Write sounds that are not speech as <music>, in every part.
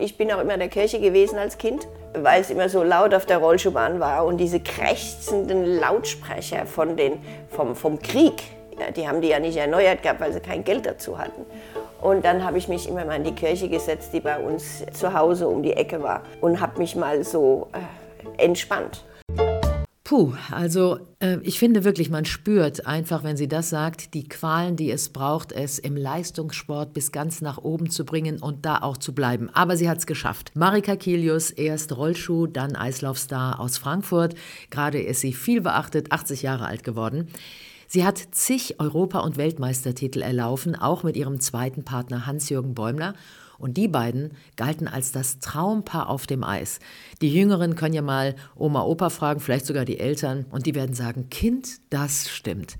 Ich bin auch immer in der Kirche gewesen als Kind, weil es immer so laut auf der Rollschuhbahn war und diese krächzenden Lautsprecher von den, vom, vom Krieg, ja, die haben die ja nicht erneuert gehabt, weil sie kein Geld dazu hatten. Und dann habe ich mich immer mal in die Kirche gesetzt, die bei uns zu Hause um die Ecke war und habe mich mal so äh, entspannt. Puh, also äh, ich finde wirklich, man spürt einfach, wenn sie das sagt, die Qualen, die es braucht, es im Leistungssport bis ganz nach oben zu bringen und da auch zu bleiben. Aber sie hat es geschafft. Marika Kilius, erst Rollschuh, dann Eislaufstar aus Frankfurt. Gerade ist sie viel beachtet, 80 Jahre alt geworden. Sie hat zig Europa- und Weltmeistertitel erlaufen, auch mit ihrem zweiten Partner Hans-Jürgen Bäumler. Und die beiden galten als das Traumpaar auf dem Eis. Die Jüngeren können ja mal Oma, Opa fragen, vielleicht sogar die Eltern, und die werden sagen, Kind, das stimmt.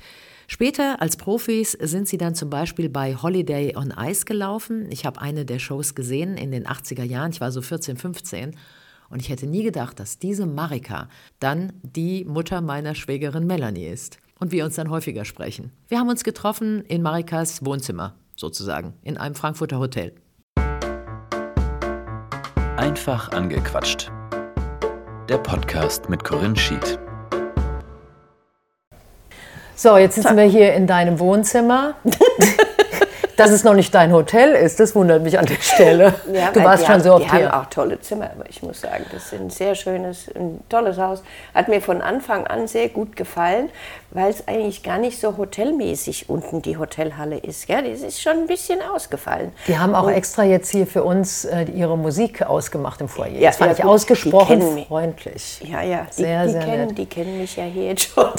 Später als Profis sind sie dann zum Beispiel bei Holiday on Ice gelaufen. Ich habe eine der Shows gesehen in den 80er Jahren, ich war so 14, 15. Und ich hätte nie gedacht, dass diese Marika dann die Mutter meiner Schwägerin Melanie ist. Und wir uns dann häufiger sprechen. Wir haben uns getroffen in Marikas Wohnzimmer, sozusagen, in einem Frankfurter Hotel. Einfach angequatscht. Der Podcast mit Corinne Schied. So, jetzt sitzen wir hier in deinem Wohnzimmer. <laughs> Dass es noch nicht dein Hotel ist, das wundert mich an der Stelle. Ja, du warst schon haben, so oft Die hier. haben auch tolle Zimmer, aber ich muss sagen, das ist ein sehr schönes, ein tolles Haus. Hat mir von Anfang an sehr gut gefallen, weil es eigentlich gar nicht so hotelmäßig unten die Hotelhalle ist. Ja, das ist schon ein bisschen ausgefallen. Die haben auch Und- extra jetzt hier für uns äh, ihre Musik ausgemacht im Foyer. Ja, das fand ja, ich gut, die ausgesprochen freundlich. Ja, ja, die, Sehr, die, sehr kennen, nett. die kennen mich ja hier jetzt schon. <laughs>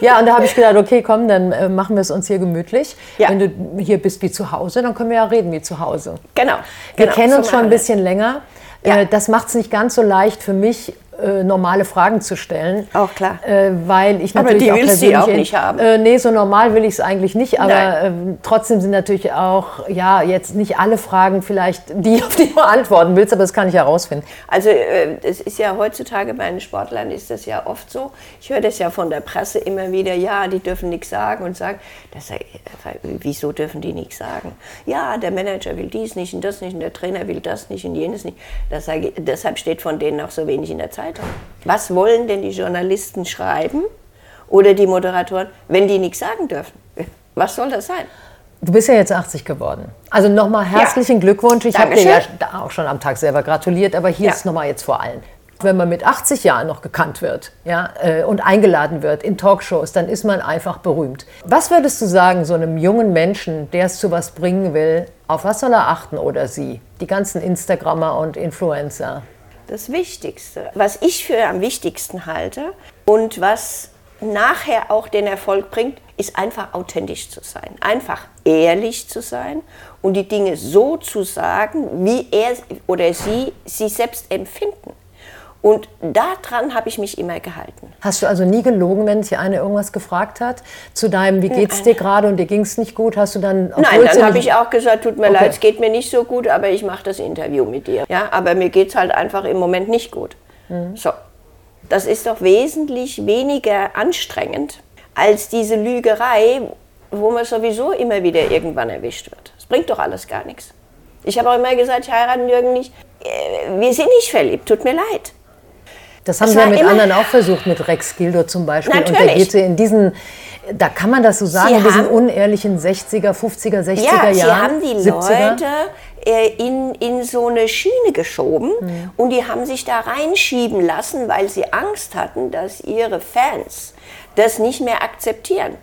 Ja, und da habe ich gedacht, okay, komm, dann äh, machen wir es uns hier gemütlich. Ja. Wenn du hier bist wie zu Hause, dann können wir ja reden wie zu Hause. genau. Wir genau, kennen so uns schon ein bisschen länger. Ja. Äh, Das macht es nicht ganz so leicht für mich, äh, normale Fragen zu stellen. Auch klar. Äh, weil ich Aber natürlich die auch willst du auch nicht haben. Äh, nee, so normal will ich es eigentlich nicht. Aber ähm, trotzdem sind natürlich auch, ja, jetzt nicht alle Fragen vielleicht die, auf die du <laughs> antworten willst, aber das kann ich herausfinden. Also äh, es ist ja heutzutage bei den Sportlern ist das ja oft so. Ich höre das ja von der Presse immer wieder, ja, die dürfen nichts sagen und sagen, das, sei- wieso dürfen die nichts sagen? Ja, der Manager will dies nicht und das nicht und der Trainer will das nicht und jenes nicht. Das deshalb steht von denen auch so wenig in der Zeitung. Was wollen denn die Journalisten schreiben oder die Moderatoren, wenn die nichts sagen dürfen? Was soll das sein? Du bist ja jetzt 80 geworden. Also nochmal herzlichen Glückwunsch. Ich habe dir ja auch schon am Tag selber gratuliert, aber hier Ja. ist nochmal jetzt vor allen. Wenn man mit 80 Jahren noch gekannt wird ja, äh, und eingeladen wird in Talkshows, dann ist man einfach berühmt. Was würdest du sagen, so einem jungen Menschen, der es zu was bringen will, auf was soll er achten oder sie? Die ganzen Instagrammer und Influencer. Das Wichtigste, was ich für am wichtigsten halte und was nachher auch den Erfolg bringt, ist einfach authentisch zu sein. Einfach ehrlich zu sein und die Dinge so zu sagen, wie er oder sie sie selbst empfinden. Und daran habe ich mich immer gehalten. Hast du also nie gelogen, wenn dich einer irgendwas gefragt hat? Zu deinem, wie geht's dir gerade und dir ging es nicht gut? Hast du dann. Nein, dann habe ich auch gesagt, tut mir Okay. leid, es geht mir nicht so gut, aber ich mache das Interview mit dir. Ja, aber mir geht es halt einfach im Moment nicht gut. Mhm. So, das ist doch wesentlich weniger anstrengend als diese Lügerei, wo man sowieso immer wieder irgendwann erwischt wird. Das bringt doch alles gar nichts. Ich habe auch immer gesagt, ich heirate Jürgen nicht. Äh, Wir sind nicht verliebt, tut mir leid. Das haben sie ja mit anderen auch versucht, mit Rex Gildo zum Beispiel. Und der Natürlich. geht in diesen, da kann man das so sagen, Sie in diesen unehrlichen 60er, 50er, 60er Ja, Jahren. sie haben die 70er. Leute äh, in, in so eine Schiene geschoben Mhm. und die haben sich da reinschieben lassen, weil sie Angst hatten, dass ihre Fans das nicht mehr akzeptieren.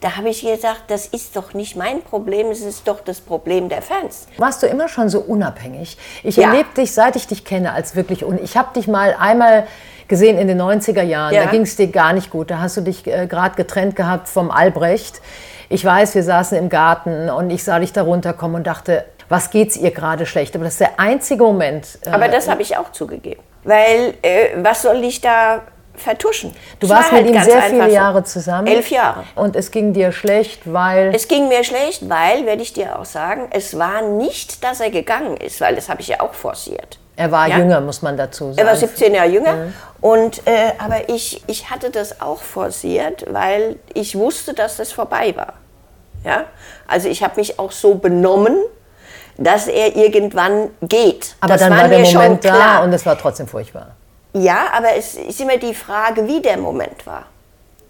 Da habe ich gesagt, das ist doch nicht mein Problem, es ist doch das Problem der Fans. Warst du immer schon so unabhängig? Ich Ja. erlebe dich, seit ich dich kenne, als wirklich un. Ich habe dich mal einmal gesehen in den 90er Jahren. Ja. Da ging es dir gar nicht gut. Da hast du dich äh, gerade getrennt gehabt vom Albrecht. Ich weiß, wir saßen im Garten und ich sah dich da runterkommen und dachte, was geht's ihr gerade schlecht? Aber das ist der einzige Moment. äh, Aber das habe ich auch zugegeben. Weil, äh, was soll ich da vertuschen? Du warst war mit halt ihm sehr viele. Jahre zusammen. Elf Jahre. Und es ging dir schlecht, weil. Es ging mir schlecht, weil, werde ich dir auch sagen, es war nicht, dass er gegangen ist, weil das habe ich ja auch forciert. er war Ja. jünger, muss man dazu sagen. Er war 17 Jahre jünger. Und, äh, aber ich, ich hatte das auch forciert, weil ich wusste, dass das vorbei war. Ja? Also ich habe mich auch so benommen, dass er irgendwann geht. Aber das dann war der mir schon Moment da klar. und es war trotzdem furchtbar. Ja, aber es ist immer die Frage, wie der Moment war.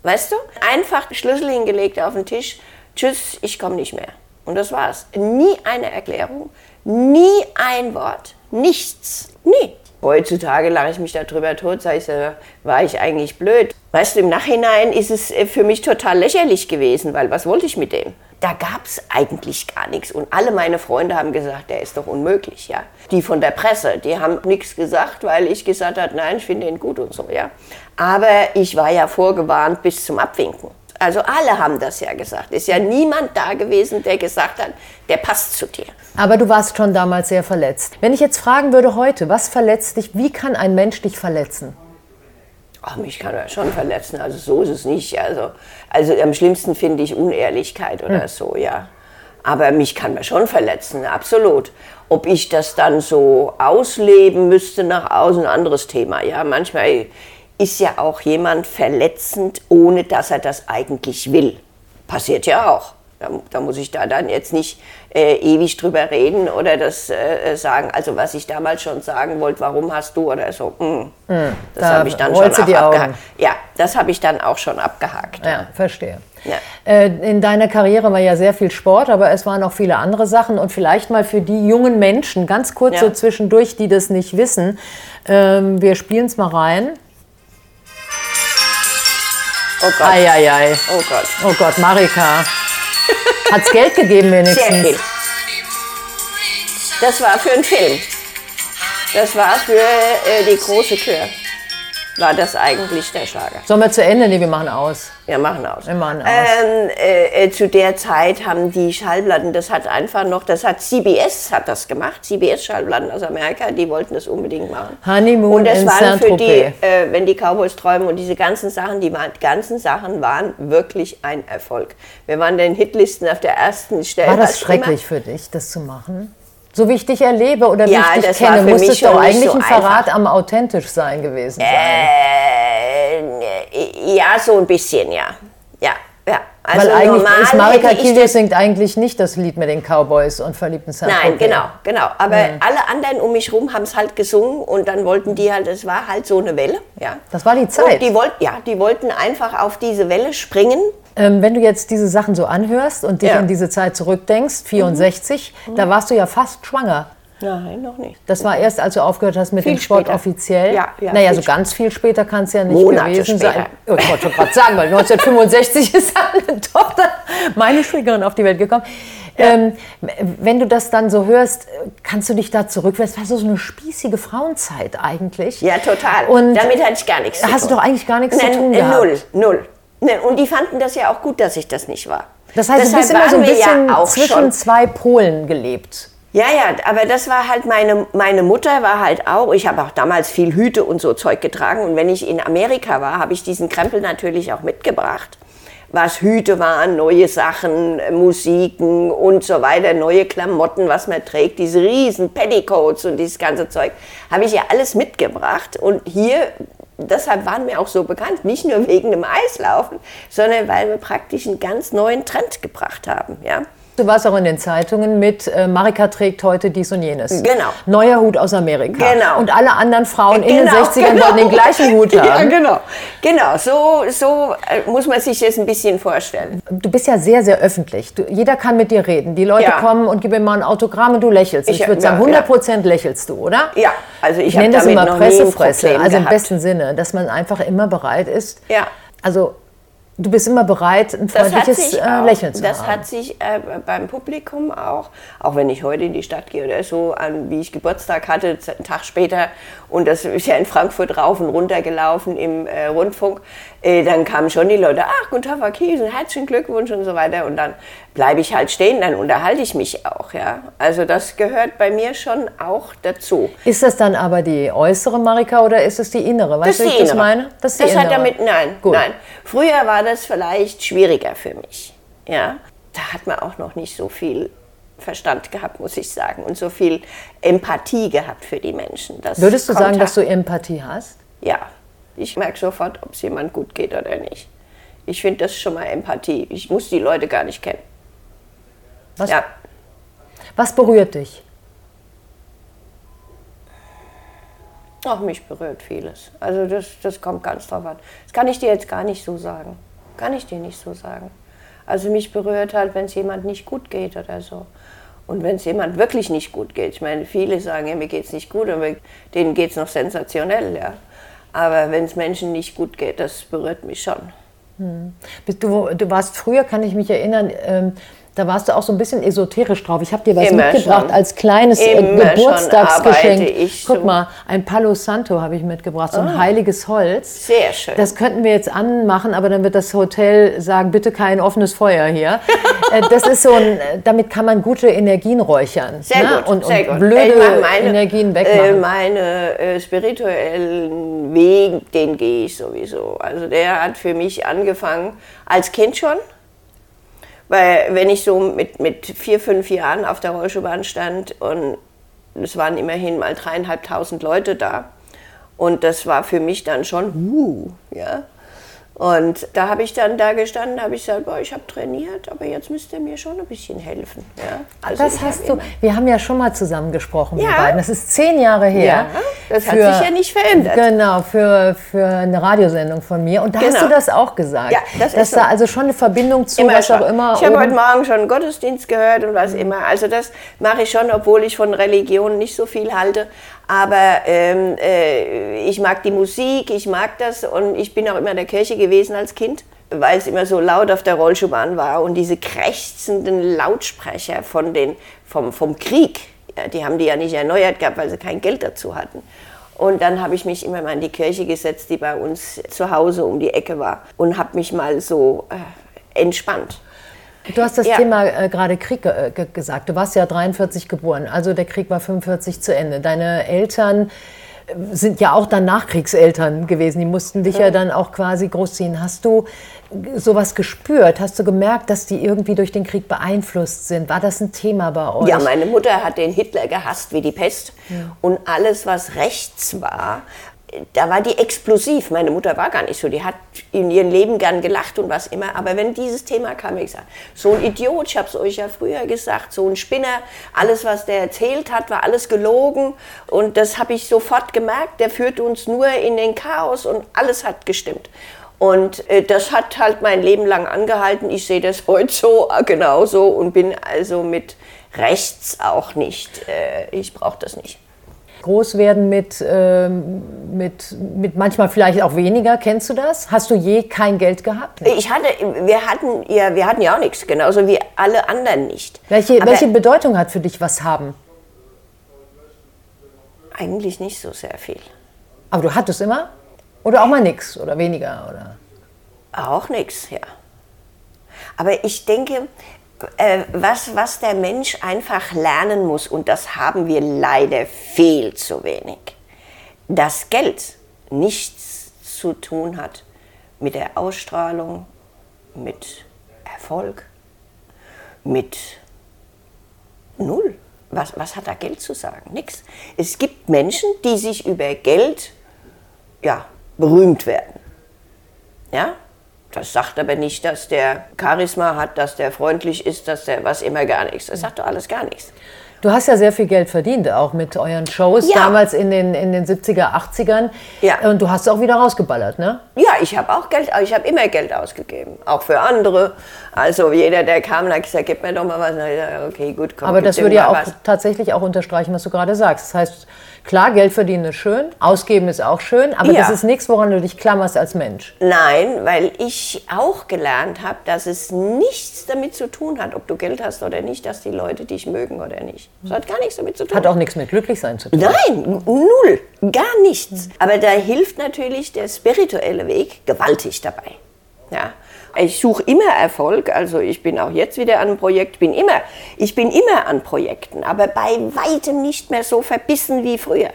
Weißt du? Einfach Schlüssel hingelegt auf den Tisch. Tschüss, ich komme nicht mehr. Und das war's. Nie eine Erklärung, nie ein Wort, nichts. Nie. Heutzutage lache ich mich darüber tot, sage ich, äh, war ich eigentlich blöd. Weißt du, im Nachhinein ist es äh, für mich total lächerlich gewesen, weil was wollte ich mit dem? Da gab es eigentlich gar nichts. Und alle meine Freunde haben gesagt, der ist doch unmöglich, ja. Die von der Presse, die haben nichts gesagt, weil ich gesagt habe, nein, ich finde ihn gut und so, ja. Aber ich war ja vorgewarnt bis zum Abwinken. Also alle haben das ja gesagt. Ist ja niemand da gewesen, der gesagt hat, der passt zu dir. Aber du warst schon damals sehr verletzt. Wenn ich jetzt fragen würde heute, was verletzt dich, wie kann ein Mensch dich verletzen? Ach, mich kann er schon verletzen, also so ist es nicht. Also, also am schlimmsten finde ich Unehrlichkeit oder Hm. so, ja. Aber mich kann man schon verletzen, absolut. Ob ich das dann so ausleben müsste nach außen, ein anderes Thema. Ja, manchmal ist ja auch jemand verletzend, ohne dass er das eigentlich will. Passiert ja auch. Da, da muss ich da dann jetzt nicht äh, ewig drüber reden oder das äh, sagen. Also was ich damals schon sagen wollte, warum hast du oder so. mm, das da habe ich dann schon abgehakt. Ja, das habe ich dann auch schon abgehakt. Ja, verstehe. Ja. Äh, In deiner Karriere war ja sehr viel Sport, aber es waren auch viele andere Sachen. Und vielleicht mal für die jungen Menschen, ganz kurz Ja. so zwischendurch, die das nicht wissen, ähm, wir spielen es mal rein. Oh Gott. Eieiei. Oh Gott. Oh Gott, Marika. Hat's Geld gegeben wenigstens? Sehr viel. Das war für einen Film. Das war für äh, die große Kür. War das eigentlich der Schlager? Sollen wir zu Ende? Nee, wir machen aus. Wir machen aus. Wir machen aus. Ähm, äh, äh, zu der Zeit haben die Schallplatten, das hat einfach noch, das hat CBS hat das gemacht, CBS Schallplatten aus Amerika, die wollten das unbedingt machen. Honeymoon und das in waren für die, äh, wenn die Cowboys träumen und diese ganzen Sachen, die waren, ganzen Sachen waren wirklich ein Erfolg. Wir waren in den Hitlisten auf der ersten Stelle. War das schrecklich für dich, das zu machen? So wie ich dich erlebe oder wie Ja, ich dich kenne, muss es doch eigentlich so ein Verrat einfach. am authentisch sein gewesen sein. Äh, ja, so ein bisschen, ja. Ja, ja. Also Weil eigentlich ist Marika das- singt eigentlich nicht das Lied mit den Cowboys und verliebten Saint Nein, genau, genau. Aber alle anderen um mich rum haben es halt gesungen und dann wollten die halt, es war halt so eine Welle, ja. Das war die Und Zeit. die wollten, ja, die wollten einfach auf diese Welle springen. Ähm, wenn du jetzt diese Sachen so anhörst und dich Ja. Mhm. an diese Zeit zurückdenkst, 64, da warst du ja fast schwanger. Nein, noch nicht. Das war erst, als du aufgehört hast mit Viel dem Sport später. offiziell. Ja, ja, naja, so ganz viel später kann es ja nicht Monate gewesen später. sein. Oh, ich wollte schon gerade sagen, weil 1965 ist <laughs> eine Tochter, meine Schwägerin, auf die Welt gekommen. Ähm, wenn du das dann so hörst, kannst du dich da zurückwerfen? Das war so eine spießige Frauenzeit eigentlich. Ja, total. Und Damit hatte ich gar nichts zu hast du tun. doch eigentlich gar nichts Nein, zu tun gehabt. Null, null. Ne, Und die fanden das ja auch gut, dass ich das nicht war. Das heißt, du Deshalb bist immer so ein bisschen ja auch zwischen schon zwei Polen gelebt. Ja, ja, aber das war halt meine, meine Mutter war halt auch, ich habe auch damals viel Hüte und so Zeug getragen und wenn ich in Amerika war, habe ich diesen Krempel natürlich auch mitgebracht. Was Hüte waren, neue Sachen, Musiken und so weiter, neue Klamotten, was man trägt, diese riesen Petticoats und dieses ganze Zeug, habe ich ja alles mitgebracht und hier Deshalb waren wir auch so bekannt, nicht nur wegen dem Eislaufen, sondern weil wir praktisch einen ganz neuen Trend gebracht haben. Ja? Du warst auch in den Zeitungen mit äh, Marika trägt heute dies und jenes. Genau. Neuer Hut aus Amerika. Genau. Und alle anderen Frauen in den Genau, 60ern genau. wollten den gleichen Hut <laughs> Ja, haben. genau. Genau, so, so äh, muss man sich das ein bisschen vorstellen. Du bist ja sehr, sehr öffentlich. Du, jeder kann mit dir reden. Die Leute Ja. kommen und geben mal ein Autogramm und du lächelst. Ich, Ich- würde ja, sagen, 100 Prozent lächelst du, oder? Ja, also ich Ich nenne das immer Pressefresse, also im besten Sinne, dass man einfach immer bereit ist. Ja. Also du bist immer bereit, ein Das hat freundliches sich äh, Lächeln zu das haben. hat sich äh, beim Publikum auch, auch wenn ich heute in die Stadt gehe oder so, an, wie ich Geburtstag hatte, einen Tag später, und das ist ja in Frankfurt rauf und runter gelaufen im äh, Rundfunk, äh, dann kamen schon die Leute, ach, guten Tag, Frau Kiesen, herzlichen Glückwunsch und so weiter. Und dann bleibe ich halt stehen, dann unterhalte ich mich auch. Ja? Also das gehört bei mir schon auch dazu. Ist das dann aber die äußere Marika oder ist es die innere? Weißt Das du, ist wie die ich das innere. meine? Das, ist die Das hat innere. damit, nein, Gut. nein. Früher war das vielleicht schwieriger für mich. Ja, da hat man auch noch nicht so viel Verstand gehabt, muss ich sagen, und so viel Empathie gehabt für die Menschen. Das Würdest du sagen, dass du Empathie hast? Ja, ich merke sofort, ob es jemand gut geht oder nicht. Ich finde das schon mal Empathie. Ich muss die Leute gar nicht kennen. Was, Ja, Was berührt dich? Ach, mich berührt vieles. Also das, das kommt ganz drauf an. Das kann ich dir jetzt gar nicht so sagen. Kann ich dir nicht so sagen. Also mich berührt halt, wenn es jemand nicht gut geht oder so. Und wenn es jemand wirklich nicht gut geht. Ich meine, viele sagen, ja, mir geht es nicht gut, aber denen geht es noch sensationell, ja. Aber wenn es Menschen nicht gut geht, das berührt mich schon. Hm. Du, du warst früher, kann ich mich erinnern, ähm, da warst du auch so ein bisschen esoterisch drauf. Ich habe dir was Immer mitgebracht schon. als kleines äh, Geburtstagsgeschenk. Guck so. mal, ein Palo Santo habe ich mitgebracht, so ein oh. heiliges Holz. Sehr schön. Das könnten wir jetzt anmachen, aber dann wird das Hotel sagen, bitte kein offenes Feuer hier. <laughs> Äh, das ist so ein, damit kann man gute Energien räuchern. Sehr ne? gut, und, sehr und blöde meine, Energien wegmachen. Äh, meine äh, spirituellen Weg, den gehe ich sowieso. Also der hat für mich angefangen als Kind schon weil wenn ich so mit, mit vier, fünf Jahren auf der Rollschuhbahn stand und es waren immerhin mal dreieinhalbtausend Leute da und das war für mich dann schon, uh, ja, und da habe ich dann da gestanden, habe ich gesagt, boah, ich habe trainiert, aber jetzt müsst ihr mir schon ein bisschen helfen. Ja? Also das hast du, wir haben ja schon mal zusammen gesprochen, ja. wir beiden. Das ist zehn Jahre her. Ja, das für, hat sich ja nicht verändert. Genau, für, für eine Radiosendung von mir. Und da genau. hast du das auch gesagt. Ja, das dass ist da so. also schon eine Verbindung zu, immer was schon. auch immer. Ich habe heute Morgen schon einen Gottesdienst gehört und was immer. Also das mache ich schon, obwohl ich von Religion nicht so viel halte. Aber ähm, äh, ich mag die Musik, ich mag das und ich bin auch immer in der Kirche gewesen als Kind, weil es immer so laut auf der Rollschuhbahn war und diese krächzenden Lautsprecher von den, vom, vom Krieg, ja, die haben die ja nicht erneuert gehabt, weil sie kein Geld dazu hatten. Und dann habe ich mich immer mal in die Kirche gesetzt, die bei uns zu Hause um die Ecke war und habe mich mal so äh, entspannt. Du hast das ja. Thema äh, gerade Krieg äh, gesagt. Du warst ja 43 geboren, also der Krieg war 45 zu Ende. Deine Eltern äh, sind ja auch dann Nachkriegseltern gewesen. Die mussten dich ja, ja dann auch quasi großziehen. Hast du sowas gespürt? Hast du gemerkt, dass die irgendwie durch den Krieg beeinflusst sind? War das ein Thema bei euch? Ja, meine Mutter hat den Hitler gehasst wie die Pest. Ja. Und alles, was rechts war, da war die explosiv. Meine Mutter war gar nicht so. Die hat in ihrem Leben gern gelacht und was immer. Aber wenn dieses Thema kam, ich gesagt, so ein Idiot, ich habe es euch ja früher gesagt, so ein Spinner, alles, was der erzählt hat, war alles gelogen. Und das habe ich sofort gemerkt. Der führt uns nur in den Chaos und alles hat gestimmt. Und äh, das hat halt mein Leben lang angehalten. Ich sehe das heute so äh, genauso und bin also mit rechts auch nicht. Äh, ich brauche das nicht groß werden mit, ähm, mit, mit manchmal vielleicht auch weniger. Kennst du das? Hast du je kein Geld gehabt? Ich hatte, wir hatten ja, wir hatten ja auch nichts, genauso wie alle anderen nicht. Welche, welche Bedeutung hat für dich was haben? Eigentlich nicht so sehr viel. Aber du hattest immer? Oder auch mal nichts oder weniger? Oder? Auch nichts, ja. Aber ich denke, äh, was, was der Mensch einfach lernen muss, und das haben wir leider viel zu wenig, dass Geld nichts zu tun hat mit der Ausstrahlung, mit Erfolg, mit Null. Was, was hat da Geld zu sagen? Nix. Es gibt Menschen, die sich über Geld ja, berühmt werden. Ja? Das sagt aber nicht, dass der Charisma hat, dass der freundlich ist, dass der was immer gar nichts. Das sagt doch alles gar nichts. Du hast ja sehr viel Geld verdient, auch mit euren Shows, ja. damals in den, in den 70er, 80ern. Ja. Und du hast auch wieder rausgeballert, ne? Ja, ich habe auch Geld, ich habe immer Geld ausgegeben, auch für andere. Also jeder, der kam, hat gesagt, gib mir doch mal was. Okay, gut, komm. Aber das würde ja auch was. tatsächlich auch unterstreichen, was du gerade sagst. Das heißt, Klar, Geld verdienen ist schön, ausgeben ist auch schön, aber ja. das ist nichts, woran du dich klammerst als Mensch. Nein, weil ich auch gelernt habe, dass es nichts damit zu tun hat, ob du Geld hast oder nicht, dass die Leute dich mögen oder nicht. Das hat gar nichts damit zu tun. Hat auch nichts mit Glücklichsein zu tun. Nein, null, gar nichts. Aber da hilft natürlich der spirituelle Weg gewaltig dabei. Ja. Ich suche immer Erfolg, also ich bin auch jetzt wieder an einem Projekt, bin immer, ich bin immer an Projekten, aber bei weitem nicht mehr so verbissen wie früher.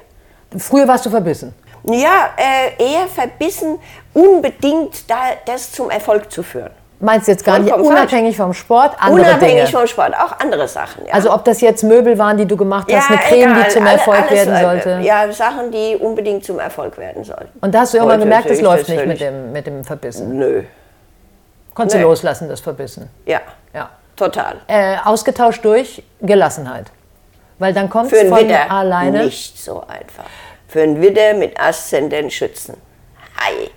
Früher warst du verbissen? Ja, äh, eher verbissen, unbedingt da, das zum Erfolg zu führen. Meinst du jetzt gar nicht unabhängig vom Sport? Andere unabhängig Dinge. vom Sport, auch andere Sachen. Ja. Also ob das jetzt Möbel waren, die du gemacht hast, ja, eine Creme, egal. die zum Erfolg Alles, werden äh, sollte? Ja, Sachen, die unbedingt zum Erfolg werden sollten. Und da hast du irgendwann gemerkt, es läuft nicht mit dem, mit dem Verbissen? Nö. Konntest nee. du loslassen, das Verbissen? Ja. ja. total. Äh, ausgetauscht durch Gelassenheit. Weil dann kommt Für es einen von Widder alleine. nicht so einfach. Für einen Widder mit Aszendent Schützen. Hi.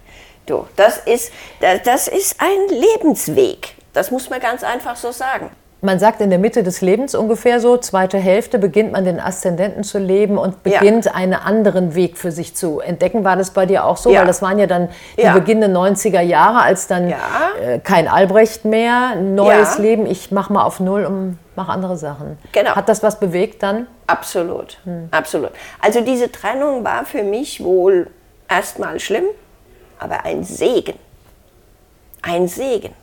Du, das ist, das, das ist ein Lebensweg. Das muss man ganz einfach so sagen. Man sagt in der Mitte des Lebens ungefähr so, zweite Hälfte, beginnt man den Aszendenten zu leben und Ja. beginnt einen anderen Weg für sich zu entdecken. War das bei dir auch so? Ja. Weil das waren ja dann die Ja. beginnenden 90er Jahre, als dann Ja. äh, kein Albrecht mehr, neues Ja. Leben, ich mach mal auf Null und mach andere Sachen. Genau. Hat das was bewegt dann? Absolut, absolut. Also diese Trennung war für mich wohl erstmal schlimm, aber ein Segen. Ein Segen.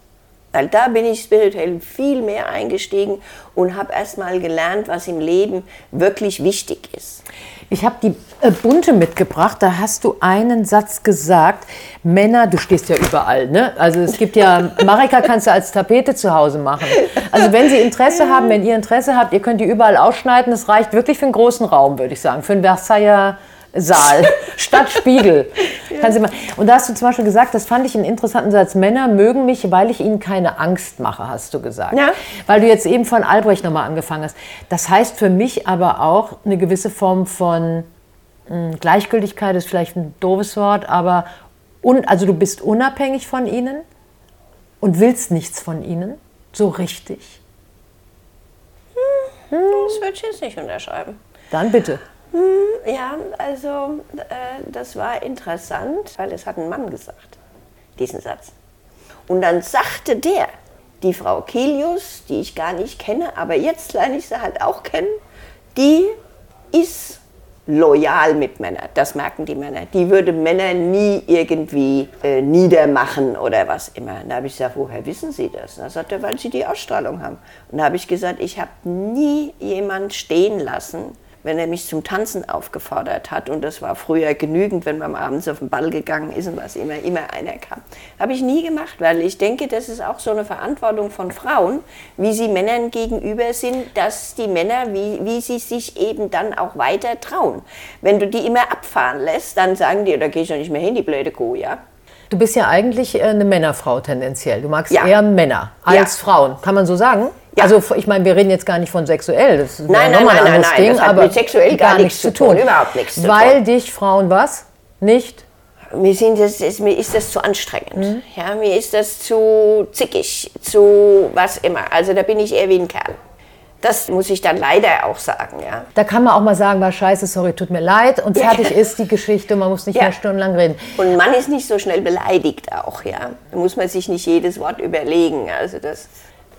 Weil da bin ich spirituell viel mehr eingestiegen und habe erstmal gelernt, was im Leben wirklich wichtig ist. Ich habe die äh, bunte mitgebracht. Da hast du einen Satz gesagt. Männer, du stehst ja überall, ne? Also es gibt ja, <laughs> Marika kannst du als Tapete zu Hause machen. Also wenn Sie Interesse haben, wenn ihr Interesse habt, ihr könnt die überall ausschneiden. Das reicht wirklich für einen großen Raum, würde ich sagen. Für einen Versailler Saal. <laughs> Statt Spiegel. Sie mal. Und da hast du zum Beispiel gesagt, das fand ich einen interessanten Satz. Männer mögen mich, weil ich ihnen keine Angst mache, hast du gesagt. Ja. Weil du jetzt eben von Albrecht nochmal angefangen hast. Das heißt für mich aber auch eine gewisse Form von mh, Gleichgültigkeit ist vielleicht ein doofes Wort, aber un, also du bist unabhängig von ihnen und willst nichts von ihnen. So richtig. Das würde ich jetzt nicht unterschreiben. Dann bitte. Ja, also äh, das war interessant, weil es hat ein Mann gesagt, diesen Satz. Und dann sagte der, die Frau Kilius, die ich gar nicht kenne, aber jetzt lerne ich sie halt auch kennen, die ist loyal mit Männern. Das merken die Männer. Die würde Männer nie irgendwie äh, niedermachen oder was immer. Da habe ich gesagt, woher wissen Sie das? Da sagt er, weil Sie die Ausstrahlung haben. Und da habe ich gesagt, ich habe nie jemand stehen lassen, wenn er mich zum Tanzen aufgefordert hat, und das war früher genügend, wenn man abends auf den Ball gegangen ist und was immer, immer einer kam. Habe ich nie gemacht, weil ich denke, das ist auch so eine Verantwortung von Frauen, wie sie Männern gegenüber sind, dass die Männer, wie, wie sie sich eben dann auch weiter trauen. Wenn du die immer abfahren lässt, dann sagen die, da gehe ich doch nicht mehr hin, die blöde Kuh, ja. Du bist ja eigentlich äh, eine Männerfrau tendenziell. Du magst Ja. eher Männer als Ja. Frauen. Kann man so sagen? Ja. Also ich meine, wir reden jetzt gar nicht von sexuell. Das ist Nein, nein, nein, nein, nein, Ding, das hat aber mit sexuell gar nichts zu tun, überhaupt nichts zu Weil tun. dich Frauen was? Nicht? Mir, sind das, ist, mir ist das zu anstrengend. Mhm. Ja, mir ist das zu zickig, zu was immer. Also da bin ich eher wie ein Kerl. Das muss ich dann leider auch sagen, ja. Da kann man auch mal sagen, war scheiße, sorry, tut mir leid und fertig ist die Geschichte, man muss nicht Ja. mehr stundenlang reden. Und Mann ist nicht so schnell beleidigt auch, ja. Da muss man sich nicht jedes Wort überlegen. Also das,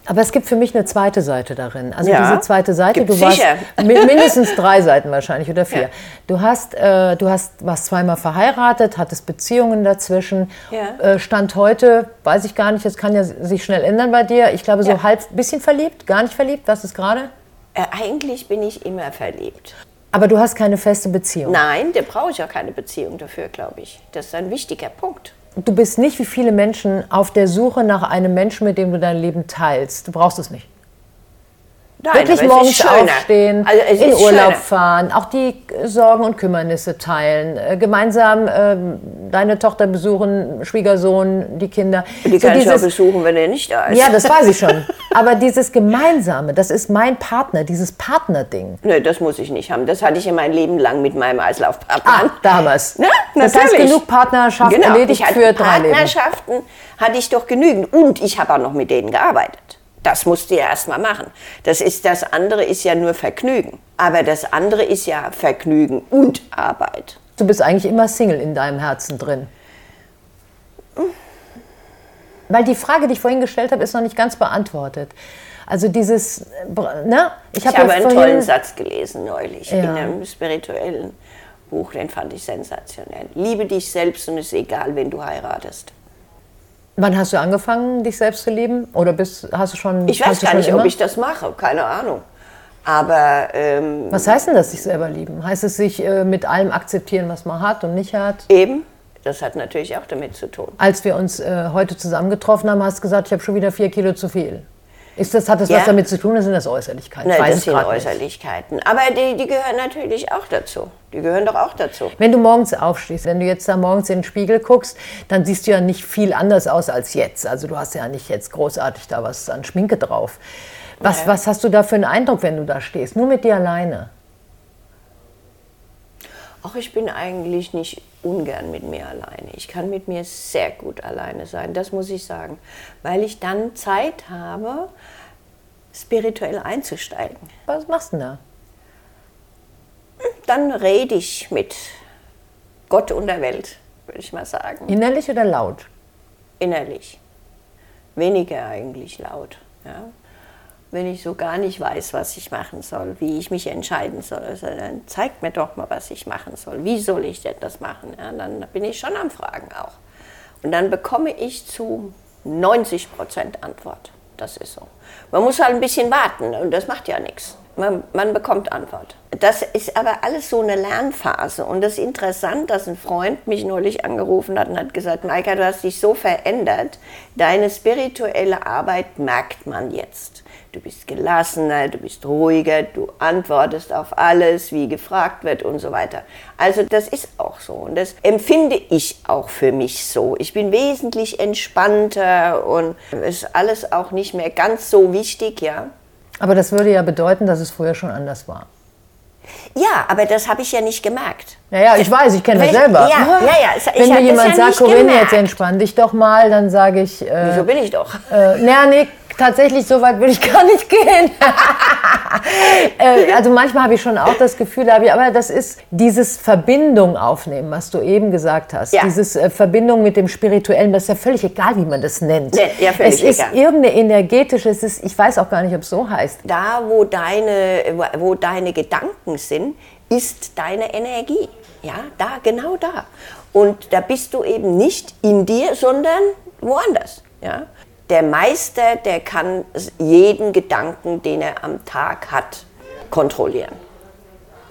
Aber es gibt für mich eine zweite Seite darin. Also Ja, diese zweite Seite, du warst sicher. mi- <laughs> mindestens drei Seiten wahrscheinlich oder vier. Ja. Du hast, äh, du hast warst zweimal verheiratet, hattest Beziehungen dazwischen. Ja. Äh, Stand heute, weiß ich gar nicht, das kann ja sich schnell ändern bei dir. Ich glaube so halb bisschen verliebt, gar nicht verliebt, was ist gerade? äh, eigentlich bin ich immer verliebt. Aber du hast keine feste Beziehung. Nein, da brauche ich auch keine Beziehung dafür, glaube ich. Das ist ein wichtiger Punkt. Du bist nicht wie viele Menschen auf der Suche nach einem Menschen, mit dem du dein Leben teilst. Du brauchst es nicht. Nein, Wirklich morgens aufstehen, Also in Urlaub schöner. fahren, auch die äh, Sorgen und Kümmernisse teilen, äh, gemeinsam ähm, deine Tochter besuchen, Schwiegersohn, die Kinder. Die So kann ich auch dieses- besuchen, wenn er nicht da ist. ja, das weiß ich schon. <laughs> Aber dieses Gemeinsame, das ist mein Partner, dieses Partnerding. Nö, das muss ich nicht haben. Das hatte ich ja mein Leben lang mit meinem Eislaufpartner. Ah, damals. Ja, <laughs> das heißt, genug Partnerschaft Genau, erledigt für drei Leben. Partnerschaften hatte ich doch genügend. Und ich habe auch noch mit denen gearbeitet. Das musst du ja erst mal machen. Das, ist, das andere ist ja nur Vergnügen. Aber das andere ist ja Vergnügen und Arbeit. Du bist eigentlich immer Single in deinem Herzen drin. Weil die Frage, die ich vorhin gestellt habe, ist noch nicht ganz beantwortet. Also dieses, ne? Ich, hab habe ja einen tollen Satz gelesen neulich Ja. in einem spirituellen Buch, den fand ich sensationell. Liebe dich selbst und es ist egal, wen du heiratest. Wann hast du angefangen, dich selbst zu lieben? Oder bist, hast du schon. Ich weiß gar nicht, immer? ob ich das mache, keine Ahnung. Aber ähm, Was heißt denn das, sich selber lieben? Heißt es sich äh, mit allem akzeptieren, was man hat und nicht hat? eben, das hat natürlich auch damit zu tun. Als wir uns äh, heute zusammengetroffen haben, hast du gesagt, ich habe schon wieder vier Kilo zu viel. Ist das, hat das Ja. was damit zu tun, oder sind das Äußerlichkeiten? Nein, das sind grad nicht. Äußerlichkeiten. Aber die, die gehören natürlich auch dazu. Die gehören doch auch dazu. Wenn du morgens aufstehst, wenn du jetzt da morgens in den Spiegel guckst, dann siehst du ja nicht viel anders aus als jetzt. Also du hast ja nicht jetzt großartig da was an Schminke drauf. Was, Ja. was hast du da für einen Eindruck, wenn du da stehst? Nur mit dir alleine. Auch ich bin eigentlich nicht ungern mit mir alleine. Ich kann mit mir sehr gut alleine sein, das muss ich sagen. Weil ich dann Zeit habe, spirituell einzusteigen. Was machst du denn da? Dann rede ich mit Gott und der Welt, würde ich mal sagen. Innerlich oder laut? Innerlich. Weniger eigentlich laut. Ja? Wenn ich so gar nicht weiß, was ich machen soll, wie ich mich entscheiden soll, also dann zeigt mir doch mal, was ich machen soll. Wie soll ich denn das machen? Ja, dann bin ich schon am Fragen auch. Und dann bekomme ich zu 90 Prozent Antwort. Das ist so. Man muss halt ein bisschen warten und das macht ja nichts. Man, man bekommt Antwort. Das ist aber alles so eine Lernphase. Und das ist interessant, dass ein Freund mich neulich angerufen hat und hat gesagt, Maika, du hast dich so verändert. Deine spirituelle Arbeit merkt man jetzt. Du bist gelassener, du bist ruhiger, du antwortest auf alles, wie gefragt wird und so weiter. Also das ist auch so und das empfinde ich auch für mich so. Ich bin wesentlich entspannter und ist alles auch nicht mehr ganz so wichtig, ja. Aber das würde ja bedeuten, dass es früher schon anders war. Ja, aber das habe ich ja nicht gemerkt. Naja, ich weiß, ich kenne das selber. ja, ja, ja, Wenn mir jemand sagt, Corinne, jetzt entspann dich doch mal, dann sage ich, äh, Wieso bin ich doch? äh, naja, nee, tatsächlich, so weit würde ich <laughs> gar nicht gehen. äh, also manchmal habe ich schon auch das Gefühl, da habe ich, aber das ist dieses Verbindung aufnehmen, was du eben gesagt hast. Ja. Dieses äh, Verbindung mit dem Spirituellen, das ist ja völlig egal, wie man das nennt. Nee, ja, völlig es ist egal. irgendeine energetische, es ist, ich weiß auch gar nicht, ob es so heißt. Da, wo deine, wo deine Gedanken sind, ist deine Energie. Ja, da, genau da. Und da bist du eben nicht in dir, sondern woanders. Ja? Der Meister, der kann jeden Gedanken, den er am Tag hat, kontrollieren.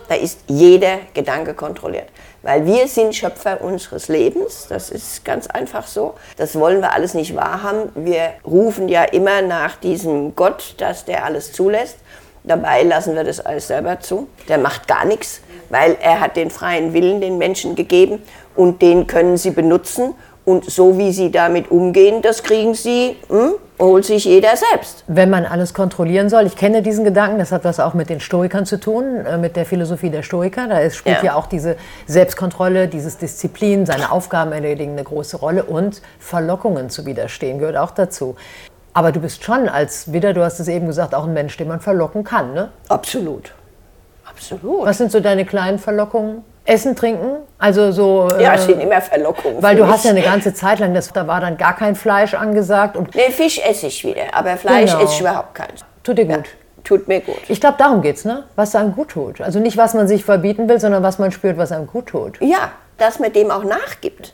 Da ist jeder Gedanke kontrolliert. Weil wir sind Schöpfer unseres Lebens, das ist ganz einfach so. Das wollen wir alles nicht wahrhaben. Wir rufen ja immer nach diesem Gott, dass der alles zulässt. Dabei lassen wir das alles selber zu. Der macht gar nichts, weil er hat den freien Willen den Menschen gegeben und den können sie benutzen. Und so wie sie damit umgehen, das kriegen sie, hm, holt sich jeder selbst. wenn man alles kontrollieren soll. Ich kenne diesen Gedanken, das hat was auch mit den Stoikern zu tun, äh, mit der Philosophie der Stoiker. Da ist, spielt ja. Ja. auch diese Selbstkontrolle, dieses Disziplin, seine Aufgaben erledigen eine große Rolle und Verlockungen zu widerstehen gehört auch dazu. Aber du bist schon als Widder, du hast es eben gesagt, auch ein Mensch, den man verlocken kann. Ne? Absolut. Absolut. Was sind so deine kleinen Verlockungen? Essen, trinken? Also so. ja, äh, sind immer Verlockungen. weil du hast ja mich. eine ganze Zeit lang, das, da war dann gar kein Fleisch angesagt und Nee, Fisch esse ich wieder, aber Fleisch Genau. esse ich überhaupt keins. tut dir gut. Tut mir gut. Ich glaube, darum geht's, ne? Was einem gut tut. Also nicht, was man sich verbieten will, sondern was man spürt, was einem gut tut. Ja, dass man dem auch nachgibt.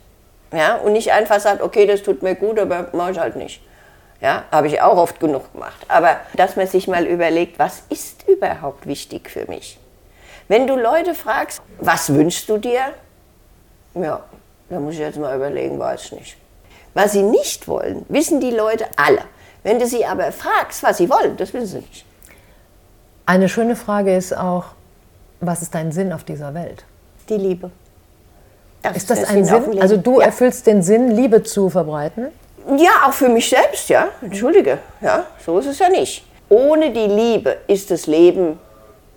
Ja, und nicht einfach sagt, okay, das tut mir gut, aber mache ich halt nicht. Ja, habe ich auch oft genug gemacht. Aber dass man sich mal überlegt, was ist überhaupt wichtig für mich? Wenn du Leute fragst, was wünschst du dir? Ja, da muss ich jetzt mal überlegen, weiß ich nicht. Was sie nicht wollen, wissen die Leute alle. Wenn du sie aber fragst, was sie wollen, das wissen sie nicht. Eine schöne Frage ist auch, was ist dein Sinn auf dieser Welt? Die Liebe. Ist das ein Sinn Sinn? Also du ja. erfüllst den Sinn, Liebe zu verbreiten? Ja, auch für mich selbst, ja. Entschuldige, ja, so ist es ja nicht. Ohne die Liebe ist das Leben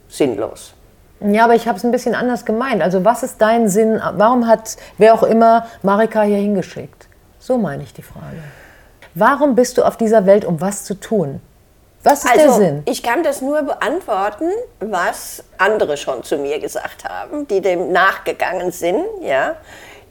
sinnlos. Ja, aber ich habe es ein bisschen anders gemeint. Also was ist dein Sinn? Warum hat wer auch immer Marika hier hingeschickt? So meine ich die Frage. Warum bist du auf dieser Welt, um was zu tun? Was ist der Also, Sinn? ich kann das nur beantworten, was andere schon zu mir gesagt haben, die dem nachgegangen sind, ja,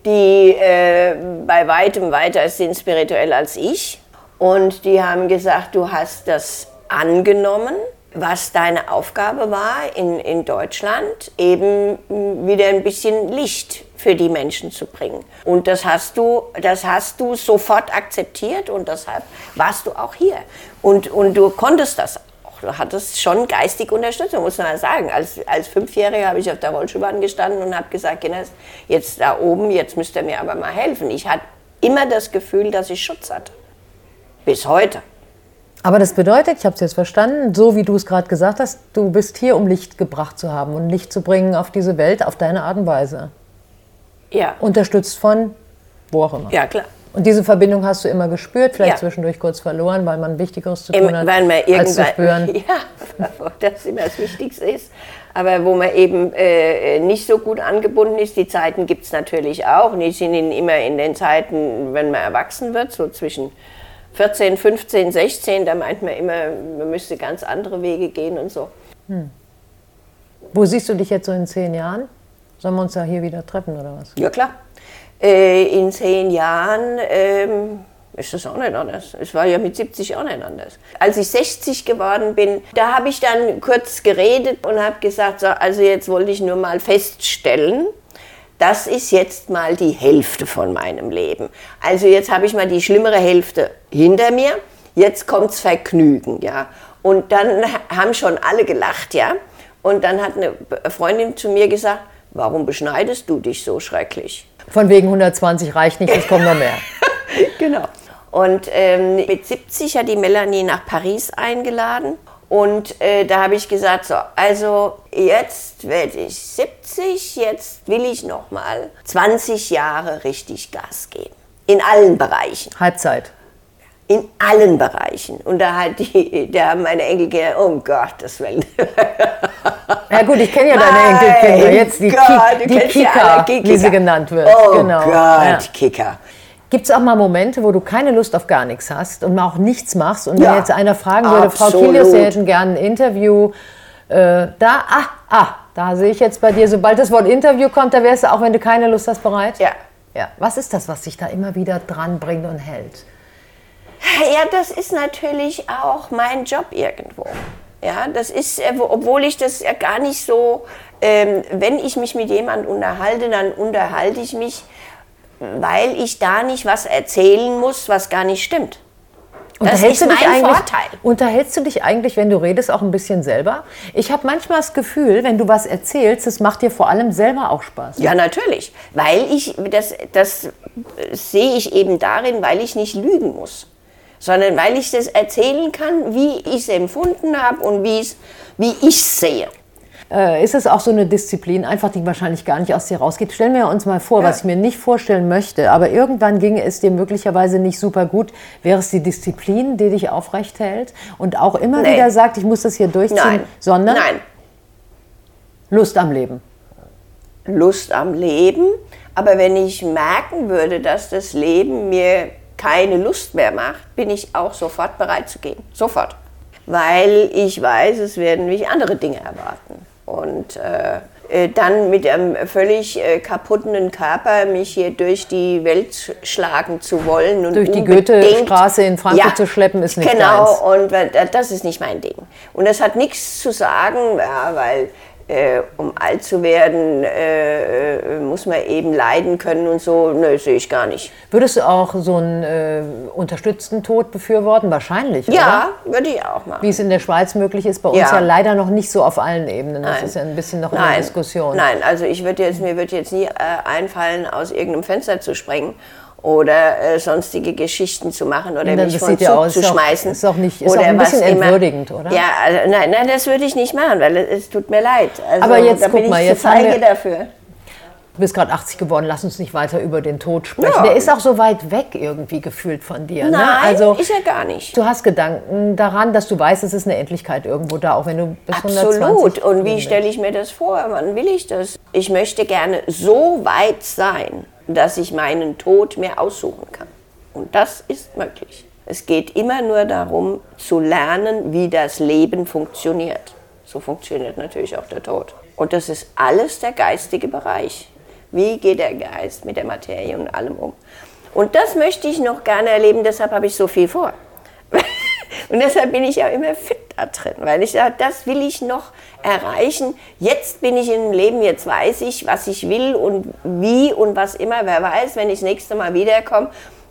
die äh, bei weitem weiter sind spirituell als ich. Und die haben gesagt, du hast das angenommen, was deine Aufgabe war in, in Deutschland, eben mh, wieder ein bisschen Licht für die Menschen zu bringen. Und das hast du, das hast du sofort akzeptiert und deshalb warst du auch hier. Und, und du konntest das auch. Du hattest schon geistig Unterstützung, muss man sagen. Als, als Fünfjähriger habe ich auf der Rollschuhbahn gestanden und habe gesagt, Kinders, jetzt da oben, jetzt müsst ihr mir aber mal helfen. Ich hatte immer das Gefühl, dass ich Schutz hatte. Bis heute. Aber das bedeutet, ich habe es jetzt verstanden, so wie du es gerade gesagt hast, du bist hier, um Licht gebracht zu haben und Licht zu bringen auf diese Welt auf deine Art und Weise. Ja. Unterstützt von wo auch immer. Ja, klar. Und diese Verbindung hast du immer gespürt, vielleicht Ja. zwischendurch kurz verloren, weil man Wichtigeres zu Im, tun hat, weil man als zu spüren. <laughs> ja, das immer das Wichtigste ist. Aber wo man eben äh, nicht so gut angebunden ist, die Zeiten gibt es natürlich auch. Und die sind in- immer in den Zeiten, wenn man erwachsen wird, so zwischen 14, 15, 16, da meint man immer, man müsste ganz andere Wege gehen und so. Wo siehst du dich jetzt so in zehn Jahren? Sollen wir uns da hier wieder treffen oder was? Ja klar. Äh, in zehn Jahren ähm, ist das auch nicht anders. Es war ja mit 70 auch nicht anders. Als ich 60 geworden bin, da habe ich dann kurz geredet und habe gesagt, so, also jetzt wollte ich nur mal feststellen, das ist jetzt mal die Hälfte von meinem Leben. Also jetzt habe ich mal die schlimmere Hälfte hinter mir. Jetzt kommt's Vergnügen, ja. Und dann haben schon alle gelacht, ja. Und dann hat eine Freundin zu mir gesagt, warum beschneidest du dich so schrecklich? Von wegen 120 reicht nicht, es kommt noch mehr. <laughs> Genau. Und ähm, mit 70 hat die Melanie nach Paris eingeladen. Und äh, da habe ich gesagt, so, also jetzt werde ich 70, jetzt will ich noch mal 20 Jahre richtig Gas geben. In allen Bereichen. Halbzeit. In allen Bereichen. Und da, hat die, <laughs> da haben meine Enkel gesagt, oh Gottes Willen. <laughs> Ja gut, ich kenne ja deine Enkelkinder. Jetzt die, Gott, Ki die kennst ja Kika, wie sie Kika. genannt wird. Oh genau. Gott, Ja. Kicker. Gibt es auch mal Momente, wo du keine Lust auf gar nichts hast und mal auch nichts machst? Und wenn Ja, jetzt einer fragen würde, Frau absolut. Kilius, Sie hätten gerne ein Interview, äh, da, ah, ah, da sehe ich jetzt bei dir, sobald das Wort Interview kommt, da wärst du, auch wenn du keine Lust hast, bereit? Ja. ja. Was ist das, was dich da immer wieder dran bringt und hält? Ja, das ist natürlich auch mein Job irgendwo. Ja, das ist, äh, wo- obwohl ich das ja gar nicht so, ähm, wenn ich mich mit jemandem unterhalte, dann unterhalte ich mich, weil ich da nicht was erzählen muss, was gar nicht stimmt. Das ist du dich mein eigentlich, Vorteil. Unterhältst du dich eigentlich, wenn du redest, auch ein bisschen selber? Ich habe manchmal das Gefühl, wenn du was erzählst, das macht dir vor allem selber auch Spaß. Ja, natürlich. Weil ich, das, das äh, sehe ich eben darin, weil ich nicht lügen muss. Sondern weil ich das erzählen kann, wie ich es empfunden habe und wie ich es sehe. Äh, ist es auch so eine Disziplin, einfach die wahrscheinlich gar nicht aus dir rausgeht? Stellen wir uns mal vor, Ja. was ich mir nicht vorstellen möchte, aber irgendwann ginge es dir möglicherweise nicht super gut. Wäre es die Disziplin, die dich aufrecht hält und auch immer Nee. wieder sagt, ich muss das hier durchziehen, Nein. sondern Nein. Lust am Leben? Lust am Leben. Aber wenn ich merken würde, dass das Leben mir keine Lust mehr macht, bin ich auch sofort bereit zu gehen. Sofort. Weil ich weiß, es werden mich andere Dinge erwarten. Und äh, äh, dann mit einem völlig äh, kaputten Körper mich hier durch die Welt sch- schlagen zu wollen. Und Durch die Goethestraße in Frankfurt zu schleppen, ist nicht Genau, deins. und weil- das ist nicht mein Ding. Und das hat nichts zu sagen, ja, weil äh, um alt zu werden, äh, äh, muss man eben leiden können und so. Nö, sehe ich gar nicht. Würdest du auch so einen äh, unterstützten Tod befürworten? Wahrscheinlich, Ja, oder? würde ich auch machen. Wie es in der Schweiz möglich ist, bei uns Ja. ja, leider noch nicht so auf allen Ebenen. Das Nein. ist ja ein bisschen noch in der Diskussion. Nein, also ich würde jetzt, mir wird jetzt nie äh, einfallen, aus irgendeinem Fenster zu sprengen oder äh, sonstige Geschichten zu machen oder Ja, mich das von sieht ja Zug aus, zu auch- schmeißen. ist auch nicht- ist oder auch ein was bisschen immer. entwürdigend, oder? Ja, also, nein, nein, das würde ich nicht machen, weil es, es tut mir leid. Also, Aber jetzt da guck bin mal, ich jetzt zu haben feige wir- dafür. Du bist gerade 80 geworden, lass uns nicht weiter über den Tod sprechen. Ja. Der ist auch so weit weg irgendwie gefühlt von dir. Nein, ne? Also ist er gar nicht. du hast Gedanken daran, dass du weißt, es ist eine Endlichkeit irgendwo da, auch wenn du bis Absolut. 120 Und wie stelle ich mir das vor? Wann will ich das? Ich möchte gerne so weit sein, dass ich meinen Tod mir aussuchen kann. Und das ist möglich. Es geht immer nur darum, zu lernen, wie das Leben funktioniert. So funktioniert natürlich auch der Tod. Und das ist alles der geistige Bereich. Wie geht der Geist mit der Materie und allem um? Und das möchte ich noch gerne erleben, deshalb habe ich so viel vor. <laughs> Und deshalb bin ich ja immer fit da drin, weil ich sage, das will ich noch erreichen. Jetzt bin ich im Leben, jetzt weiß ich, was ich will und wie und was immer. Wer weiß, wenn ich das nächste Mal wiederkomme,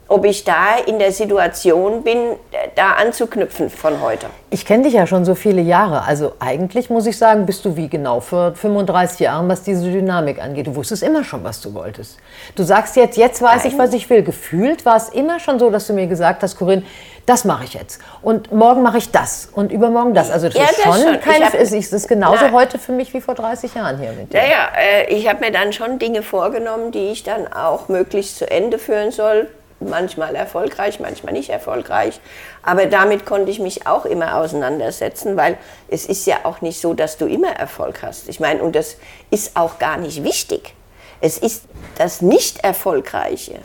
ob ich da in der Situation bin, da anzuknüpfen von heute. Ich kenne dich ja schon so viele Jahre. Also eigentlich muss ich sagen, bist du wie genau vor 35 Jahren, was diese Dynamik angeht. Du wusstest immer schon, was du wolltest. Du sagst jetzt, jetzt weiß Nein. ich, was ich will. Gefühlt war es immer schon so, dass du mir gesagt hast, Corinne, das mache ich jetzt. Und morgen mache ich das. Und übermorgen das. Also das ja, ist schon, schon. keine, ist, ist das genauso na, heute für mich wie vor 30 Jahren hier mit dir. Ja, ja, äh, ich habe mir dann schon Dinge vorgenommen, die ich dann auch möglichst zu Ende führen soll manchmal erfolgreich, manchmal nicht erfolgreich. Aber damit konnte ich mich auch immer auseinandersetzen, weil es ist ja auch nicht so, dass du immer Erfolg hast. Ich meine, und das ist auch gar nicht wichtig. Es ist das Nicht-Erfolgreiche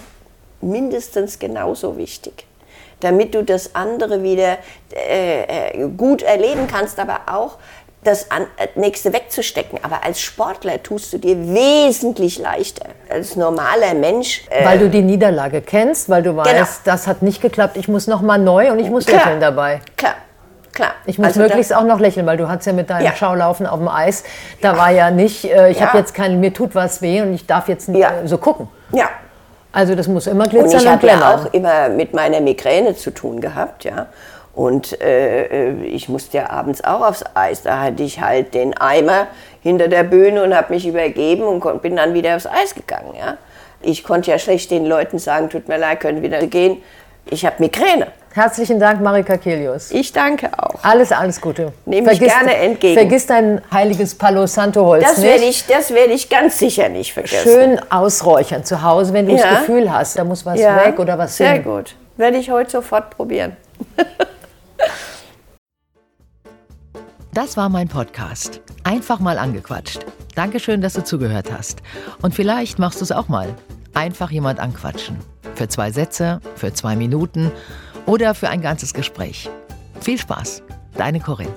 mindestens genauso wichtig, damit du das andere wieder äh, äh gut erleben kannst, aber auch das äh, nächste wegzustecken. Aber als Sportler tust du dir wesentlich leichter. Als normaler Mensch. Äh weil du die Niederlage kennst, weil du weißt, genau. das hat nicht geklappt, ich muss nochmal neu und ich muss Klar. lächeln dabei. Klar. Klar. Ich muss also möglichst auch noch lächeln, weil du hattest ja mit deinem ja. Schaulaufen auf dem Eis, da war ja nicht, äh, ich ja. habe jetzt kein, mir tut was weh und ich darf jetzt nicht ja. äh, so gucken. Ja. Also das muss immer glitzern und ich habe ja auch immer mit meiner Migräne zu tun gehabt, ja. Und äh, äh, ich musste ja abends auch aufs Eis. Da hatte ich halt den Eimer hinter der Bühne und habe mich übergeben und bin dann wieder aufs Eis gegangen. Ja? Ich konnte ja schlecht den Leuten sagen, tut mir leid, können wieder gehen. Ich habe Migräne. Herzlichen Dank, Marika Kelius. Ich danke auch. Alles, alles Gute. Nehme ich gerne entgegen. Vergiss dein heiliges Palo Santo Holz das werde Ich, das werde ich ganz sicher nicht vergessen. Schön ausräuchern zu Hause, wenn du ja. das Gefühl hast, da muss was ja. weg oder was Sehr hin. Sehr gut. Werde ich heute sofort probieren. <laughs> Das war mein Podcast. Einfach mal angequatscht. Dankeschön, dass du zugehört hast. Und vielleicht machst du es auch mal. Einfach jemand anquatschen. Für zwei Sätze, für zwei Minuten oder für ein ganzes Gespräch. Viel Spaß. Deine Corinne.